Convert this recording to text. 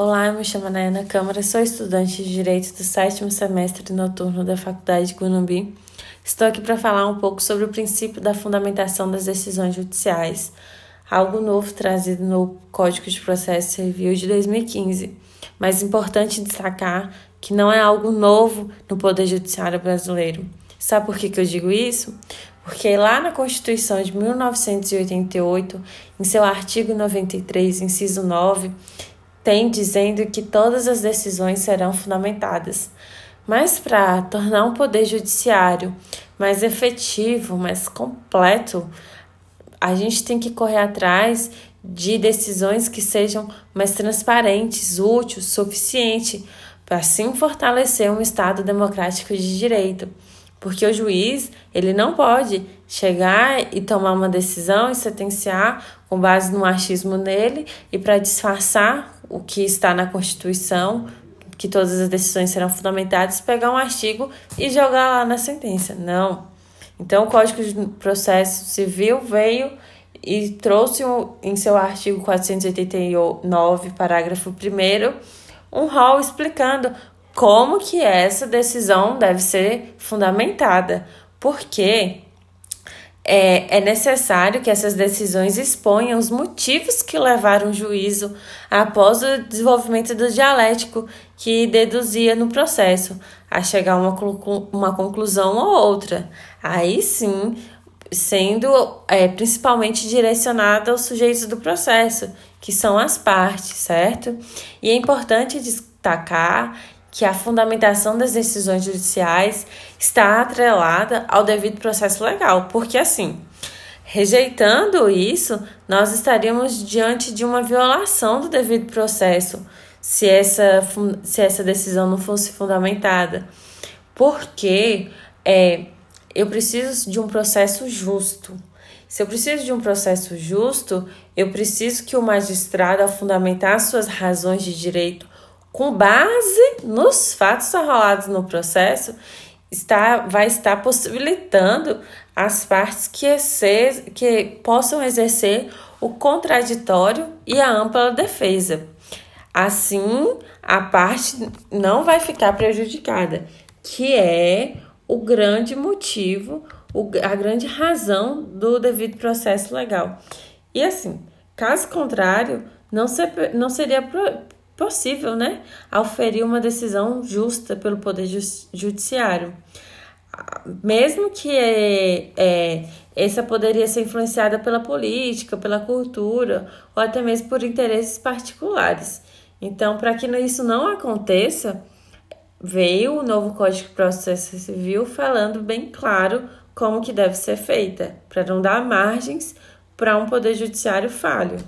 Olá, eu me chamo Nayana Câmara, sou estudante de Direito do sétimo semestre noturno da Faculdade de. Estou aqui para falar um pouco sobre o princípio da fundamentação das decisões judiciais, algo novo trazido no Código de Processo Civil de 2015. Mas é importante destacar que não é algo novo no Poder Judiciário brasileiro. Sabe por que, que eu digo isso? Porque lá na Constituição de 1988, em seu artigo 93, inciso 9, tem dizendo que todas as decisões serão fundamentadas. Mas para tornar um poder judiciário mais efetivo, mais completo, a gente tem que correr atrás de decisões que sejam mais transparentes, úteis, suficiente para assim fortalecer um Estado democrático de direito. Porque o juiz, ele não pode chegar e tomar uma decisão e sentenciar com base no achismo nele e para disfarçar o que está na Constituição, que todas as decisões serão fundamentadas, pegar um artigo e jogar lá na sentença. Não. Então, o Código de Processo Civil veio e trouxe em seu artigo 489, parágrafo 1 um rol explicando como que essa decisão deve ser fundamentada, porque é, é necessário que essas decisões exponham os motivos que levaram o juízo após o desenvolvimento do dialético que deduzia no processo a chegar a uma, uma conclusão ou outra. Aí sim, sendo é, principalmente direcionada aos sujeitos do processo, que são as partes, certo? E é importante destacar que a fundamentação das decisões judiciais está atrelada ao devido processo legal, porque assim, rejeitando isso, nós estaríamos diante de uma violação do devido processo se essa, se essa decisão não fosse fundamentada. Porque é, eu preciso de um processo justo. Se eu preciso de um processo justo, eu preciso que o magistrado, ao fundamentar suas razões de direito com base nos fatos arrolados no processo, está, vai estar possibilitando as partes que, exer, que possam exercer o contraditório e a ampla defesa. Assim, a parte não vai ficar prejudicada, que é o grande motivo, a grande razão do devido processo legal. E assim, caso contrário, não, ser, não seria possível, né, auferir uma decisão justa pelo Poder Judiciário. Mesmo que é, é, essa poderia ser influenciada pela política, pela cultura ou até mesmo por interesses particulares. Então, para que isso não aconteça, veio o novo Código de Processo Civil falando bem claro como que deve ser feita, para não dar margens para um poder judiciário falho.